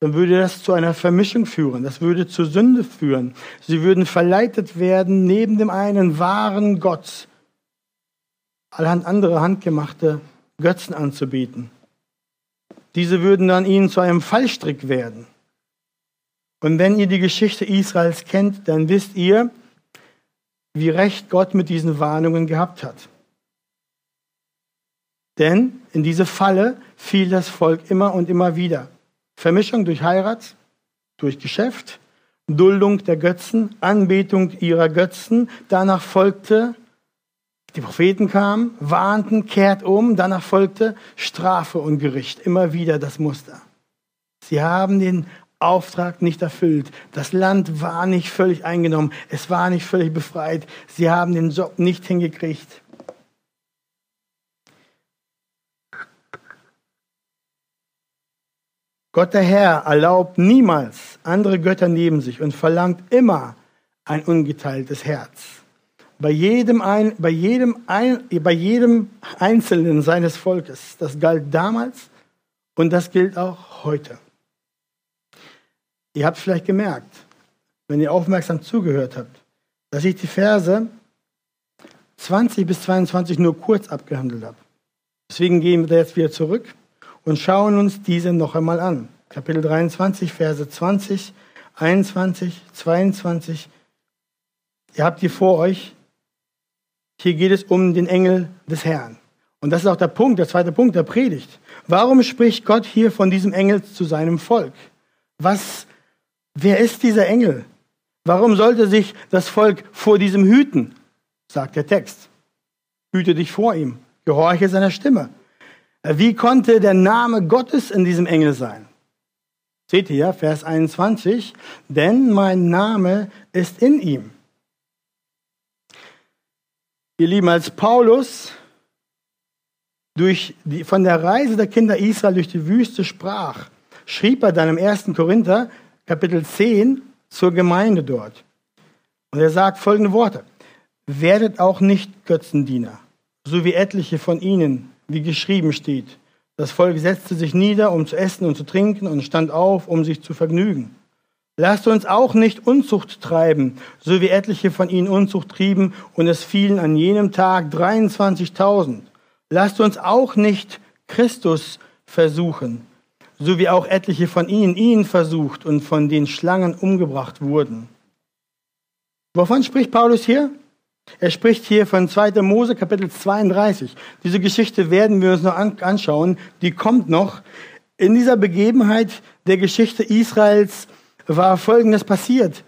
dann würde das zu einer Vermischung führen. Das würde zur Sünde führen. Sie würden verleitet werden, neben dem einen wahren Gott allerhand andere handgemachte Götzen anzubieten. Diese würden dann ihnen zu einem Fallstrick werden. Und wenn ihr die Geschichte Israels kennt, dann wisst ihr, wie recht Gott mit diesen Warnungen gehabt hat. Denn in diese Falle fiel das Volk immer und immer wieder. Vermischung durch Heirat, durch Geschäft, Duldung der Götzen, Anbetung ihrer Götzen. Danach folgte, die Propheten kamen, warnten, kehrt um. Danach folgte Strafe und Gericht. Immer wieder das Muster. Sie haben den Auftrag nicht erfüllt. Das Land war nicht völlig eingenommen. Es war nicht völlig befreit. Sie haben den Job nicht hingekriegt. Gott der Herr erlaubt niemals andere Götter neben sich und verlangt immer ein ungeteiltes Herz. Bei jedem, ein, bei, jedem ein, bei jedem Einzelnen seines Volkes. Das galt damals und das gilt auch heute. Ihr habt vielleicht gemerkt, wenn ihr aufmerksam zugehört habt, dass ich die Verse 20 bis 22 nur kurz abgehandelt habe. Deswegen gehen wir jetzt wieder zurück und schauen uns diese noch einmal an. Kapitel 23, Verse 20, 21, 22. Ihr habt die vor euch. Hier geht es um den Engel des Herrn. Und das ist auch der Punkt, der zweite Punkt der Predigt. Warum spricht Gott hier von diesem Engel zu seinem Volk? Was, wer ist dieser Engel? Warum sollte sich das Volk vor diesem hüten? Sagt der Text. Hüte dich vor ihm. Gehorche seiner Stimme. Wie konnte der Name Gottes in diesem Engel sein? Seht ihr, Vers 21, denn mein Name ist in ihm. Ihr Lieben, als Paulus durch die, von der Reise der Kinder Israel durch die Wüste sprach, schrieb er dann im 1. Korinther, Kapitel 10, zur Gemeinde dort. Und er sagt folgende Worte. Werdet auch nicht Götzendiener, so wie etliche von ihnen, wie geschrieben steht. Das Volk setzte sich nieder, um zu essen und zu trinken und stand auf, um sich zu vergnügen. Lasst uns auch nicht Unzucht treiben, so wie etliche von ihnen Unzucht trieben, und es fielen an jenem Tag 23.000. Lasst uns auch nicht Christus versuchen, so wie auch etliche von ihnen ihn versucht und von den Schlangen umgebracht wurden. Wovon spricht Paulus hier? Er spricht hier von 2. Mose Kapitel 32. Diese Geschichte werden wir uns noch anschauen. Die kommt noch. In dieser Begebenheit der Geschichte Israels war Folgendes passiert.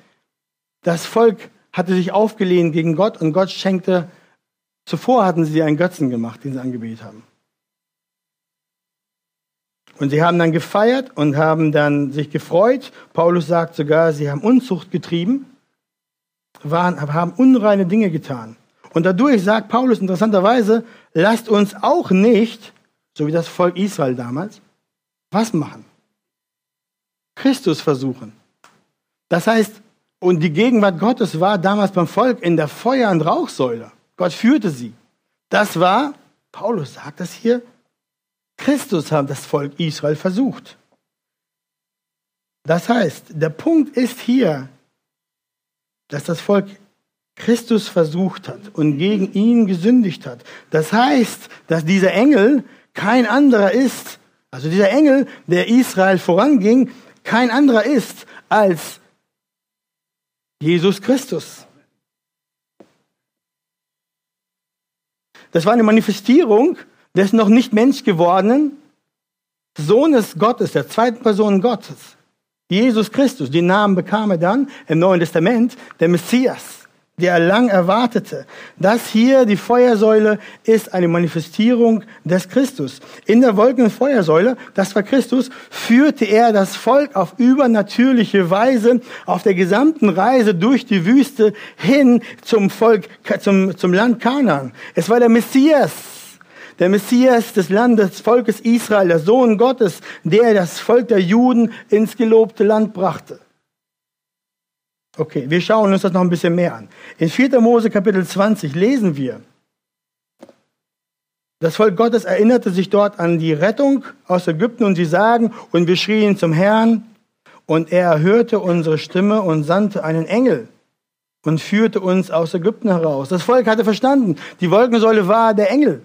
Das Volk hatte sich aufgelehnt gegen Gott und Gott schenkte, zuvor hatten sie einen Götzen gemacht, den sie angebetet haben. Und sie haben dann gefeiert und haben dann sich gefreut. Paulus sagt sogar, sie haben Unzucht getrieben waren, haben unreine Dinge getan. Und dadurch sagt Paulus interessanterweise, lasst uns auch nicht, so wie das Volk Israel damals, was machen? Christus versuchen. Das heißt, und die Gegenwart Gottes war damals beim Volk in der Feuer- und Rauchsäule. Gott führte sie. Das war, Paulus sagt das hier, Christus hat das Volk Israel versucht. Das heißt, der Punkt ist hier, dass das Volk Christus versucht hat und gegen ihn gesündigt hat. Das heißt, dass dieser Engel kein anderer ist, also dieser Engel, der Israel voranging, kein anderer ist als Jesus Christus. Das war eine Manifestierung des noch nicht Mensch gewordenen Sohnes Gottes, der zweiten Person Gottes. Jesus Christus, den Namen bekam er dann im Neuen Testament, der Messias, der er lang erwartete. Das hier, die Feuersäule, ist eine Manifestierung des Christus. In der Wolken- und Feuersäule, das war Christus, führte er das Volk auf übernatürliche Weise auf der gesamten Reise durch die Wüste hin zum Volk, zum, zum Land Kanaan. Es war der Messias, der Messias des Landes, Volkes Israel, der Sohn Gottes, der das Volk der Juden ins gelobte Land brachte. Okay, wir schauen uns das noch ein bisschen mehr an. In 4. Mose Kapitel 20 lesen wir, das Volk Gottes erinnerte sich dort an die Rettung aus Ägypten und sie sagen, und wir schrien zum Herrn und er erhörte unsere Stimme und sandte einen Engel und führte uns aus Ägypten heraus. Das Volk hatte verstanden, die Wolkensäule war der Engel.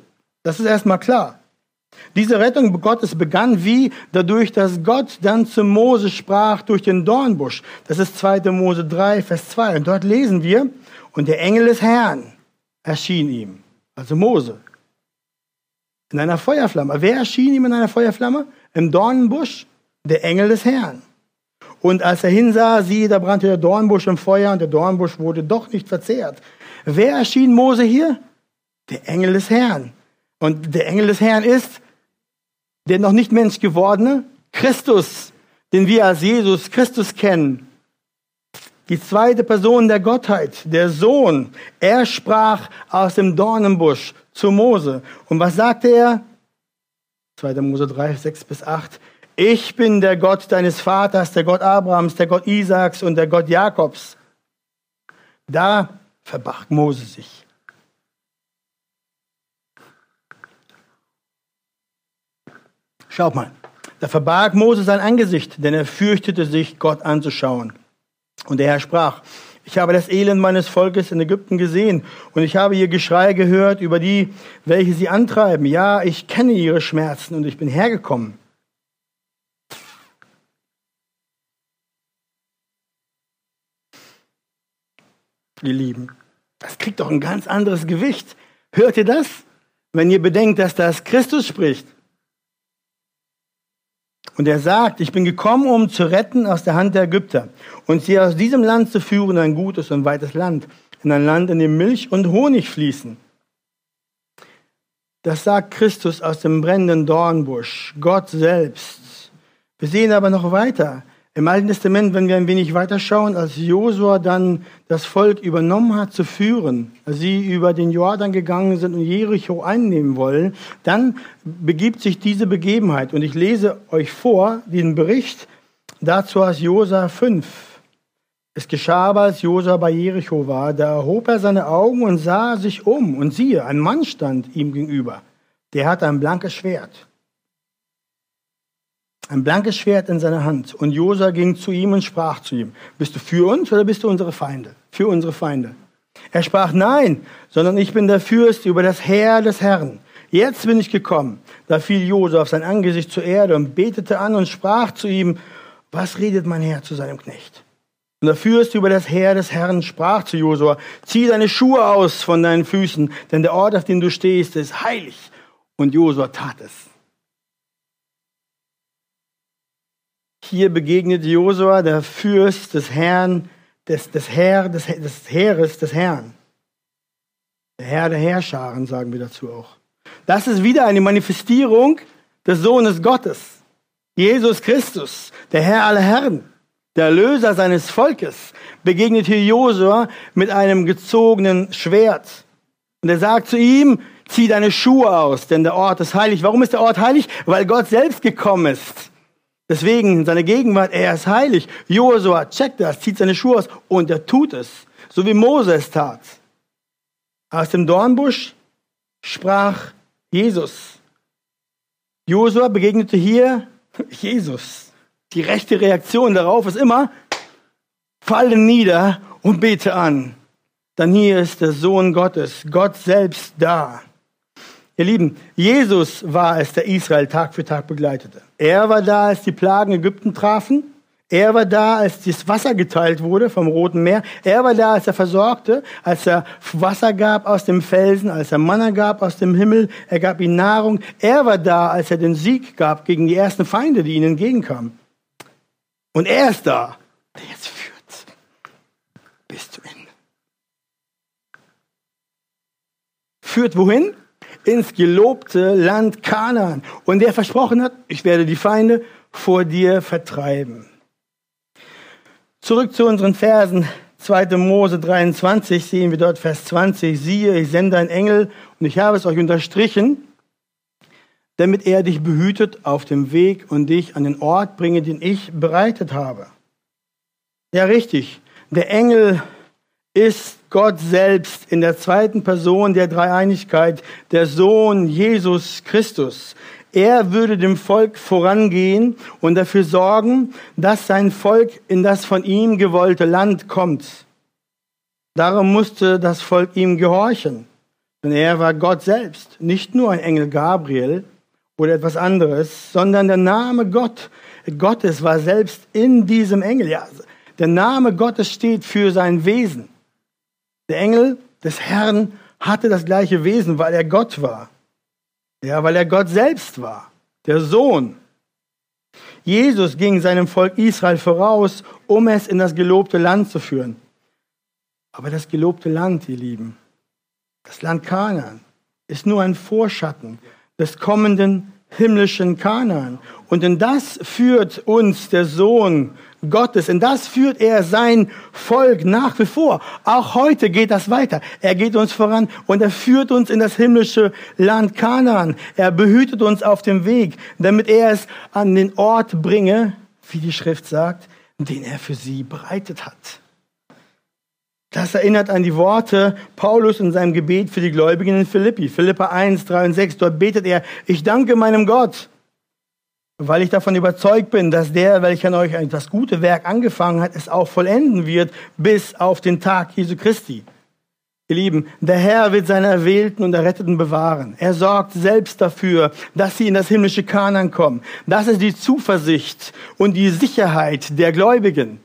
Das ist erstmal klar. Diese Rettung Gottes begann wie dadurch, dass Gott dann zu Mose sprach durch den Dornbusch. Das ist 2. Mose 3, Vers 2. Und dort lesen wir, und der Engel des Herrn erschien ihm, also Mose, in einer Feuerflamme. Wer erschien ihm in einer Feuerflamme? Im Dornenbusch? Der Engel des Herrn. Und als er hinsah, siehe, da brannte der Dornbusch im Feuer und der Dornbusch wurde doch nicht verzehrt. Wer erschien Mose hier? Der Engel des Herrn. Und der Engel des Herrn ist der noch nicht Mensch gewordene Christus, den wir als Jesus Christus kennen. Die zweite Person der Gottheit, der Sohn. Er sprach aus dem Dornenbusch zu Mose. Und was sagte er? 2. Mose 3, 6 bis 8. Ich bin der Gott deines Vaters, der Gott Abrahams, der Gott Isaaks und der Gott Jakobs. Da verbarg Mose sich. Schaut mal, da verbarg Mose sein Angesicht, denn er fürchtete sich, Gott anzuschauen. Und der Herr sprach, Ich habe das Elend meines Volkes in Ägypten gesehen und ich habe ihr Geschrei gehört über die, welche sie antreiben. Ja, ich kenne ihre Schmerzen und ich bin hergekommen. Ihr Lieben, das kriegt doch ein ganz anderes Gewicht. Hört ihr das? Wenn ihr bedenkt, dass das Christus spricht. Und er sagt, ich bin gekommen, um zu retten aus der Hand der Ägypter und sie aus diesem Land zu führen, ein gutes und weites Land, in ein Land, in dem Milch und Honig fließen. Das sagt Christus aus dem brennenden Dornbusch, Gott selbst. Wir sehen aber noch weiter. Im Alten Testament, wenn wir ein wenig weiterschauen, als Josua dann das Volk übernommen hat zu führen, als sie über den Jordan gegangen sind und Jericho einnehmen wollen, dann begibt sich diese Begebenheit. Und ich lese euch vor den Bericht dazu aus Josua 5. Es geschah aber, als Josua bei Jericho war, da erhob er seine Augen und sah sich um. Und siehe, ein Mann stand ihm gegenüber. Der hatte ein blankes Schwert ein blankes Schwert in seiner Hand. Und Josa ging zu ihm und sprach zu ihm, bist du für uns oder bist du unsere Feinde? Für unsere Feinde. Er sprach, nein, sondern ich bin der Fürst über das Heer des Herrn. Jetzt bin ich gekommen. Da fiel Josa auf sein Angesicht zur Erde und betete an und sprach zu ihm, was redet mein Herr zu seinem Knecht? Und der Fürst über das Heer des Herrn sprach zu Josua, zieh deine Schuhe aus von deinen Füßen, denn der Ort, auf dem du stehst, ist heilig. Und Josua tat es. Hier begegnet Josua der Fürst des Herrn, des, des, Herr, des, des Heeres des Herrn. Der Herr der Herrscharen, sagen wir dazu auch. Das ist wieder eine Manifestierung des Sohnes Gottes. Jesus Christus, der Herr aller Herren, der Erlöser seines Volkes, begegnet hier Josua mit einem gezogenen Schwert. Und er sagt zu ihm, zieh deine Schuhe aus, denn der Ort ist heilig. Warum ist der Ort heilig? Weil Gott selbst gekommen ist Deswegen seine Gegenwart, er ist heilig. Josua checkt das, zieht seine Schuhe aus und er tut es, so wie Mose es tat. Aus dem Dornbusch sprach Jesus. Josua begegnete hier [LAUGHS] Jesus. Die rechte Reaktion darauf ist immer, falle nieder und bete an. Dann hier ist der Sohn Gottes, Gott selbst da. Ihr Lieben, Jesus war es, der Israel Tag für Tag begleitete. Er war da, als die Plagen Ägypten trafen. Er war da, als das Wasser geteilt wurde vom Roten Meer. Er war da, als er versorgte, als er Wasser gab aus dem Felsen, als er Manna gab aus dem Himmel. Er gab ihnen Nahrung. Er war da, als er den Sieg gab gegen die ersten Feinde, die ihnen entgegenkamen. Und er ist da, der jetzt führt bis zum Ende. Führt wohin? Ins gelobte Land Kanaan. Und der versprochen hat, ich werde die Feinde vor dir vertreiben. Zurück zu unseren Versen. 2. Mose 23 sehen wir dort Vers 20. Siehe, ich sende einen Engel und ich habe es euch unterstrichen, damit er dich behütet auf dem Weg und dich an den Ort bringe, den ich bereitet habe. Ja, richtig. Der Engel ist Gott selbst in der zweiten Person der Dreieinigkeit, der Sohn Jesus Christus. Er würde dem Volk vorangehen und dafür sorgen, dass sein Volk in das von ihm gewollte Land kommt. Darum musste das Volk ihm gehorchen, denn er war Gott selbst, nicht nur ein Engel Gabriel oder etwas anderes, sondern der Name Gott, Gottes war selbst in diesem Engel. Ja, der Name Gottes steht für sein Wesen. Der Engel des Herrn hatte das gleiche Wesen, weil er Gott war. Ja, weil er Gott selbst war, der Sohn. Jesus ging seinem Volk Israel voraus, um es in das gelobte Land zu führen. Aber das gelobte Land, ihr Lieben, das Land Kanaan, ist nur ein Vorschatten des kommenden himmlischen Kanaan. Und in das führt uns der Sohn Gottes. In das führt er sein Volk nach wie vor. Auch heute geht das weiter. Er geht uns voran und er führt uns in das himmlische Land Kanaan. Er behütet uns auf dem Weg, damit er es an den Ort bringe, wie die Schrift sagt, den er für sie bereitet hat. Das erinnert an die Worte Paulus in seinem Gebet für die Gläubigen in Philippi. Philippa 1, 3 und 6. Dort betet er, ich danke meinem Gott weil ich davon überzeugt bin, dass der, welcher an euch das gute Werk angefangen hat, es auch vollenden wird bis auf den Tag Jesu Christi. Ihr Lieben, der Herr wird seine Erwählten und Erretteten bewahren. Er sorgt selbst dafür, dass sie in das himmlische Kanan kommen. Das ist die Zuversicht und die Sicherheit der Gläubigen.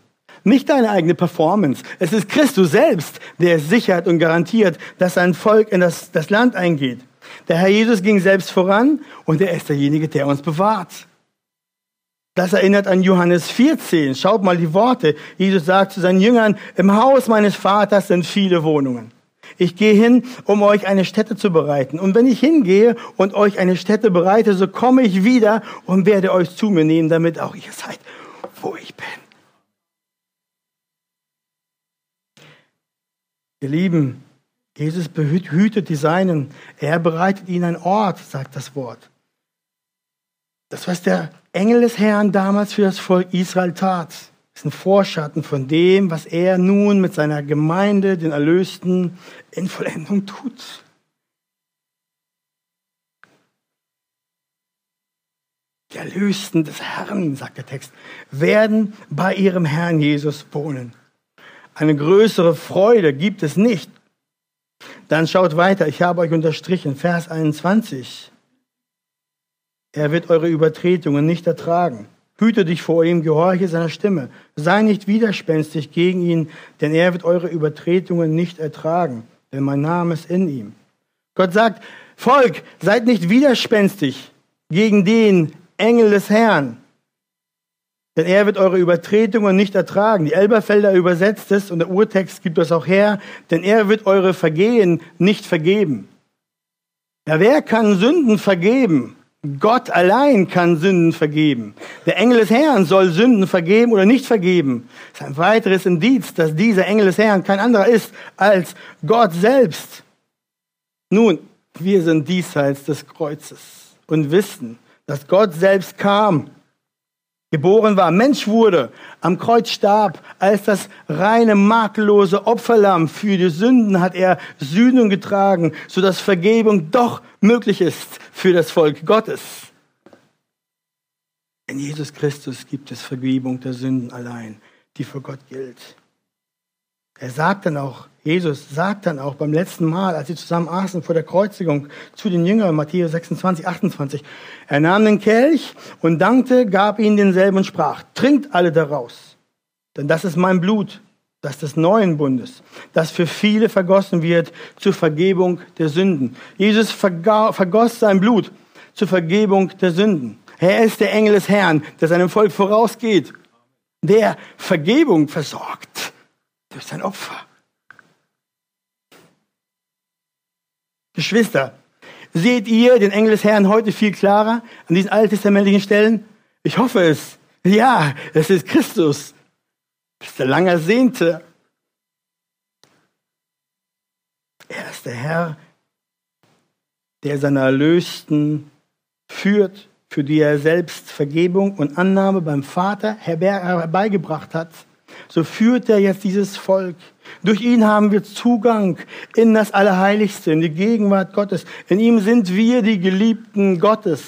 Nicht deine eigene Performance. Es ist Christus selbst, der sichert und garantiert, dass sein Volk in das, das Land eingeht. Der Herr Jesus ging selbst voran und er ist derjenige, der uns bewahrt. Das erinnert an Johannes 14. Schaut mal die Worte. Jesus sagt zu seinen Jüngern, im Haus meines Vaters sind viele Wohnungen. Ich gehe hin, um euch eine Stätte zu bereiten. Und wenn ich hingehe und euch eine Stätte bereite, so komme ich wieder und werde euch zu mir nehmen, damit auch ihr seid, wo ich bin. Ihr Lieben, Jesus behütet die Seinen. Er bereitet ihnen einen Ort, sagt das Wort. Das, was der Engel des Herrn damals für das Volk Israel tat, ist ein Vorschatten von dem, was er nun mit seiner Gemeinde, den Erlösten, in Vollendung tut. Die Erlösten des Herrn, sagt der Text, werden bei ihrem Herrn Jesus wohnen. Eine größere Freude gibt es nicht. Dann schaut weiter, ich habe euch unterstrichen, Vers 21. Er wird eure Übertretungen nicht ertragen. Hüte dich vor ihm, gehorche seiner Stimme. Sei nicht widerspenstig gegen ihn, denn er wird eure Übertretungen nicht ertragen, denn mein Name ist in ihm. Gott sagt, Volk, seid nicht widerspenstig gegen den Engel des Herrn, denn er wird eure Übertretungen nicht ertragen. Die Elberfelder übersetzt es und der Urtext gibt das auch her, denn er wird eure Vergehen nicht vergeben. Ja, wer kann Sünden vergeben? Gott allein kann Sünden vergeben. Der Engel des Herrn soll Sünden vergeben oder nicht vergeben. Das ist ein weiteres Indiz, dass dieser Engel des Herrn kein anderer ist als Gott selbst. Nun, wir sind diesseits des Kreuzes und wissen, dass Gott selbst kam, geboren war, Mensch wurde, am Kreuz starb, als das reine, makellose Opferlamm für die Sünden hat er Sühnen getragen, sodass Vergebung doch möglich ist für das Volk Gottes. In Jesus Christus gibt es Vergebung der Sünden allein, die für Gott gilt. Er sagt dann auch, Jesus sagt dann auch beim letzten Mal, als sie zusammen aßen vor der Kreuzigung zu den Jüngern, Matthäus 26, 28, er nahm den Kelch und dankte, gab ihnen denselben und sprach, trinkt alle daraus, denn das ist mein Blut, das des neuen Bundes, das für viele vergossen wird zur Vergebung der Sünden. Jesus vergoss sein Blut zur Vergebung der Sünden. Er ist der Engel des Herrn, der seinem Volk vorausgeht, der Vergebung versorgt durch sein Opfer. Geschwister, seht ihr den Engel des Herrn heute viel klarer an diesen alttestamentlichen Stellen? Ich hoffe es. Ja, es ist Christus. Das ist der lang ersehnte. Er ist der Herr, der seine Erlösten führt, für die er selbst Vergebung und Annahme beim Vater herbeigebracht hat so führt er jetzt dieses Volk. Durch ihn haben wir Zugang in das Allerheiligste, in die Gegenwart Gottes. In ihm sind wir die Geliebten Gottes.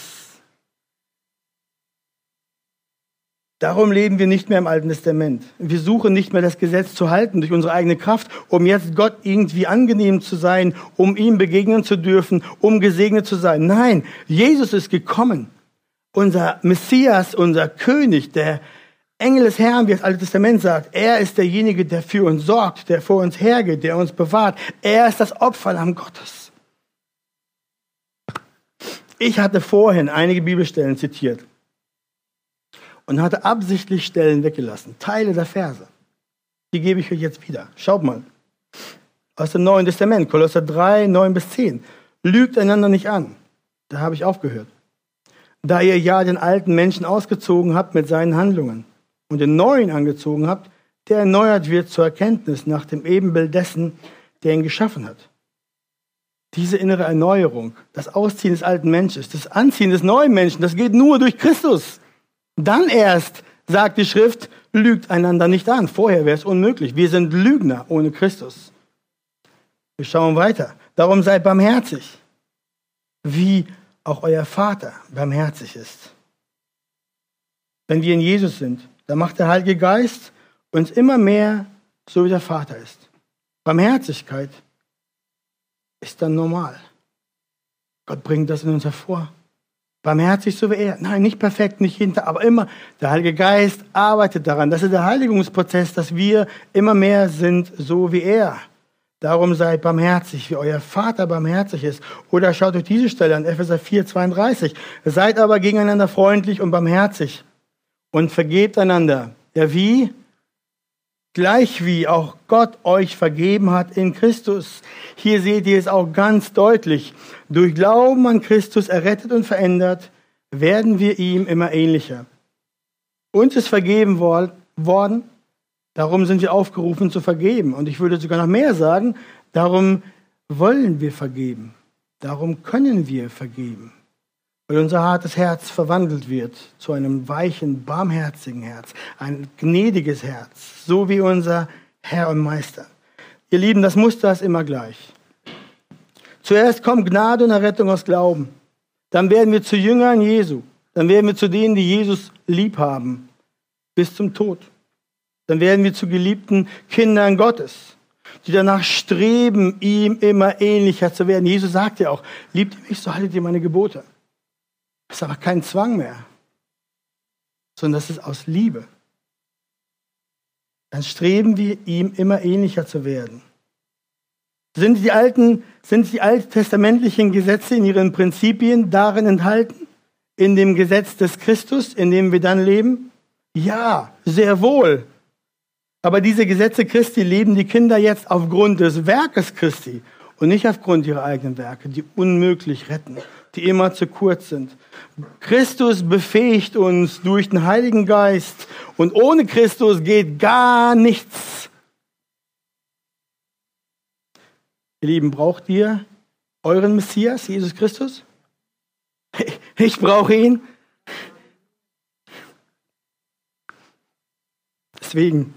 Darum leben wir nicht mehr im Alten Testament. Wir suchen nicht mehr das Gesetz zu halten durch unsere eigene Kraft, um jetzt Gott irgendwie angenehm zu sein, um ihm begegnen zu dürfen, um gesegnet zu sein. Nein, Jesus ist gekommen. Unser Messias, unser König, der Engel des Herrn, wie das Alte Testament sagt, er ist derjenige, der für uns sorgt, der vor uns hergeht, der uns bewahrt. Er ist das Opferlamm Gottes. Ich hatte vorhin einige Bibelstellen zitiert und hatte absichtlich Stellen weggelassen, Teile der Verse. Die gebe ich euch jetzt wieder. Schaut mal. Aus dem Neuen Testament, Kolosser 3, 9 bis 10. Lügt einander nicht an. Da habe ich aufgehört. Da ihr ja den alten Menschen ausgezogen habt mit seinen Handlungen und den neuen angezogen habt, der erneuert wird zur Erkenntnis nach dem Ebenbild dessen, der ihn geschaffen hat. Diese innere Erneuerung, das Ausziehen des alten Menschen, das Anziehen des neuen Menschen, das geht nur durch Christus. Dann erst, sagt die Schrift, lügt einander nicht an. Vorher wäre es unmöglich. Wir sind Lügner ohne Christus. Wir schauen weiter. Darum seid barmherzig, wie auch euer Vater barmherzig ist. wenn wir in Jesus sind. Da macht der Heilige Geist uns immer mehr so, wie der Vater ist. Barmherzigkeit ist dann normal. Gott bringt das in uns hervor. Barmherzig so wie er. Nein, nicht perfekt, nicht hinter, aber immer. Der Heilige Geist arbeitet daran. Das ist der Heiligungsprozess, dass wir immer mehr sind, so wie er. Darum seid barmherzig, wie euer Vater barmherzig ist. Oder schaut euch diese Stelle an, Epheser 4, 32. Seid aber gegeneinander freundlich und barmherzig und vergebt einander. Ja, wie? Gleich wie auch Gott euch vergeben hat in Christus. Hier seht ihr es auch ganz deutlich. Durch Glauben an Christus errettet und verändert, werden wir ihm immer ähnlicher. Uns ist vergeben worden, darum sind wir aufgerufen zu vergeben. Und ich würde sogar noch mehr sagen, darum wollen wir vergeben. Darum können wir vergeben weil unser hartes Herz verwandelt wird zu einem weichen, barmherzigen Herz, ein gnädiges Herz, so wie unser Herr und Meister. Ihr Lieben, das Muster ist immer gleich. Zuerst kommt Gnade und Errettung aus Glauben. Dann werden wir zu Jüngern Jesu. Dann werden wir zu denen, die Jesus lieb haben, bis zum Tod. Dann werden wir zu geliebten Kindern Gottes, die danach streben, ihm immer ähnlicher zu werden. Jesus sagt ja auch, liebt mich, so haltet ihr meine Gebote. Das ist aber kein Zwang mehr, sondern das ist aus Liebe. Dann streben wir ihm immer ähnlicher zu werden. Sind die alten, sind die alttestamentlichen Gesetze in ihren Prinzipien darin enthalten? In dem Gesetz des Christus, in dem wir dann leben? Ja, sehr wohl. Aber diese Gesetze Christi leben die Kinder jetzt aufgrund des Werkes Christi und nicht aufgrund ihrer eigenen Werke, die unmöglich retten, die immer zu kurz sind. Christus befähigt uns durch den Heiligen Geist und ohne Christus geht gar nichts. Ihr Lieben, braucht ihr euren Messias, Jesus Christus? [LAUGHS] Ich brauche ihn. Deswegen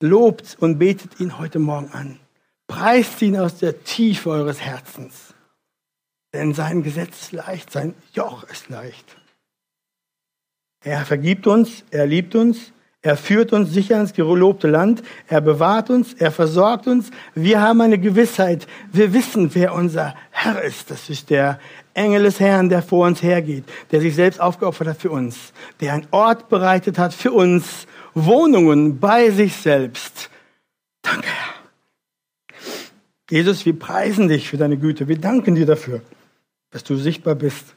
Lobt und betet ihn heute Morgen an. Preist ihn aus der Tiefe eures Herzens. Denn sein Gesetz ist leicht, sein Joch ist leicht. Er vergibt uns, er liebt uns, er führt uns sicher ins gelobte Land, er bewahrt uns, er versorgt uns. Wir haben eine Gewissheit, wir wissen, wer unser Herr ist. Das ist der Engel des Herrn, der vor uns hergeht, der sich selbst aufgeopfert hat für uns, der einen Ort bereitet hat für uns, Wohnungen bei sich selbst. Danke, Herr. Jesus, wir preisen dich für deine Güte. Wir danken dir dafür, dass du sichtbar bist.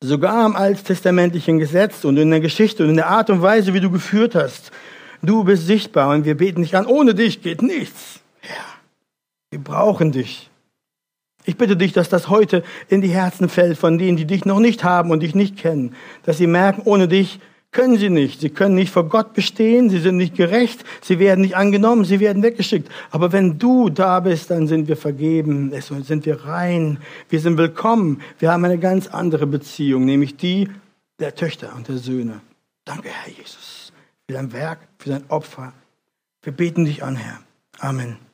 Sogar im alttestamentlichen Gesetz und in der Geschichte und in der Art und Weise, wie du geführt hast. Du bist sichtbar und wir beten dich an. Ohne dich geht nichts. Herr, wir brauchen dich. Ich bitte dich, dass das heute in die Herzen fällt von denen, die dich noch nicht haben und dich nicht kennen. Dass sie merken, ohne dich können sie nicht. Sie können nicht vor Gott bestehen, sie sind nicht gerecht, sie werden nicht angenommen, sie werden weggeschickt. Aber wenn du da bist, dann sind wir vergeben, sind wir rein, wir sind willkommen. Wir haben eine ganz andere Beziehung, nämlich die der Töchter und der Söhne. Danke, Herr Jesus, für dein Werk, für dein Opfer. Wir beten dich an, Herr. Amen.